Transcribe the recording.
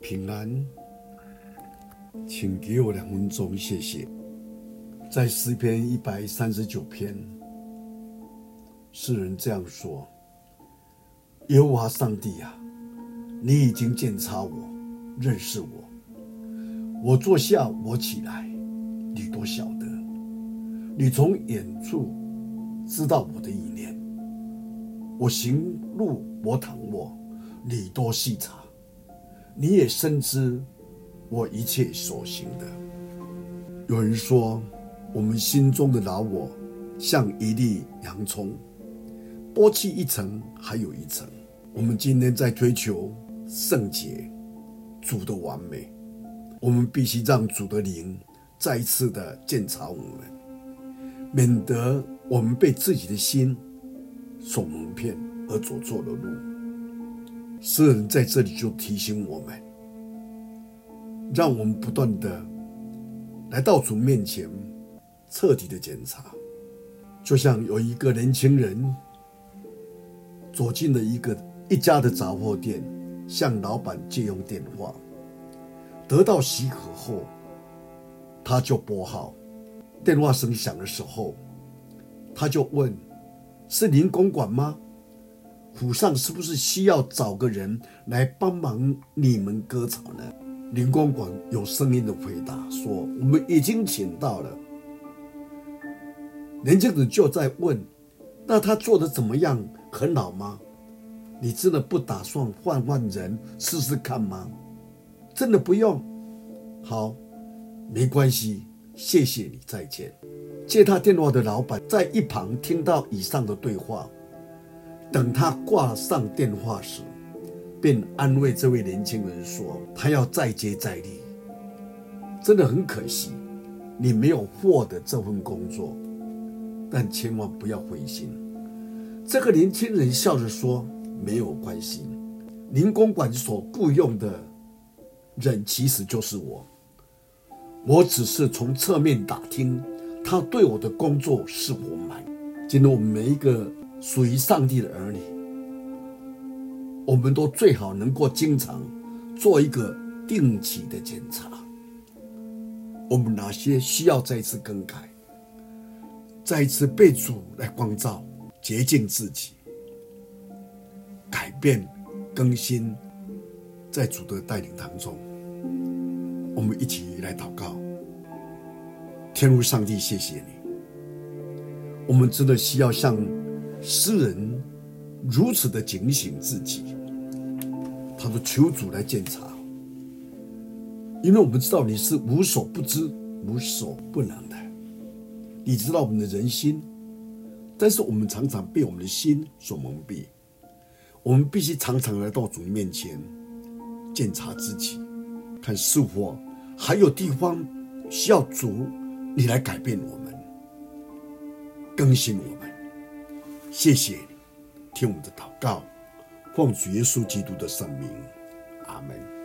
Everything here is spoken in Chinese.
平安，请给我两分钟，谢谢。在诗篇一百三十九篇，诗人这样说：“耶和华上帝啊，你已经鉴察我，认识我。我坐下，我起来，你都晓得。你从远处知道我的意念。我行路，我躺卧，你多细察。”你也深知我一切所行的。有人说，我们心中的老我像一粒洋葱，剥去一层还有一层。我们今天在追求圣洁、主的完美，我们必须让主的灵再一次的鉴察我们，免得我们被自己的心所蒙骗而走错了路。诗人在这里就提醒我们，让我们不断的来到主面前，彻底的检查。就像有一个年轻人走进了一个一家的杂货店，向老板借用电话，得到许可后，他就拨号。电话声响的时候，他就问：“是您公馆吗？”府上是不是需要找个人来帮忙你们割草呢？林公馆有声音的回答说：“我们已经请到了。”年轻人就在问：“那他做的怎么样？很老吗？你真的不打算换换人试试看吗？真的不用？好，没关系，谢谢你，再见。”接他电话的老板在一旁听到以上的对话。等他挂上电话时，便安慰这位年轻人说：“他要再接再厉，真的很可惜，你没有获得这份工作，但千万不要灰心。”这个年轻人笑着说：“没有关系，林公馆所雇佣的人其实就是我，我只是从侧面打听他对我的工作是否满意。今天我们每一个。”属于上帝的儿女，我们都最好能够经常做一个定期的检查。我们哪些需要再次更改，再次被主来光照、洁净自己、改变、更新，在主的带领当中，我们一起来祷告。天如上帝，谢谢你，我们真的需要向。诗人如此的警醒自己，他说：“求主来检查，因为我们知道你是无所不知、无所不能的，你知道我们的人心，但是我们常常被我们的心所蒙蔽。我们必须常常来到主面前检查自己，看是否还有地方需要主你来改变我们、更新我们。”谢谢你，听我们的祷告，奉主耶稣基督的圣名，阿门。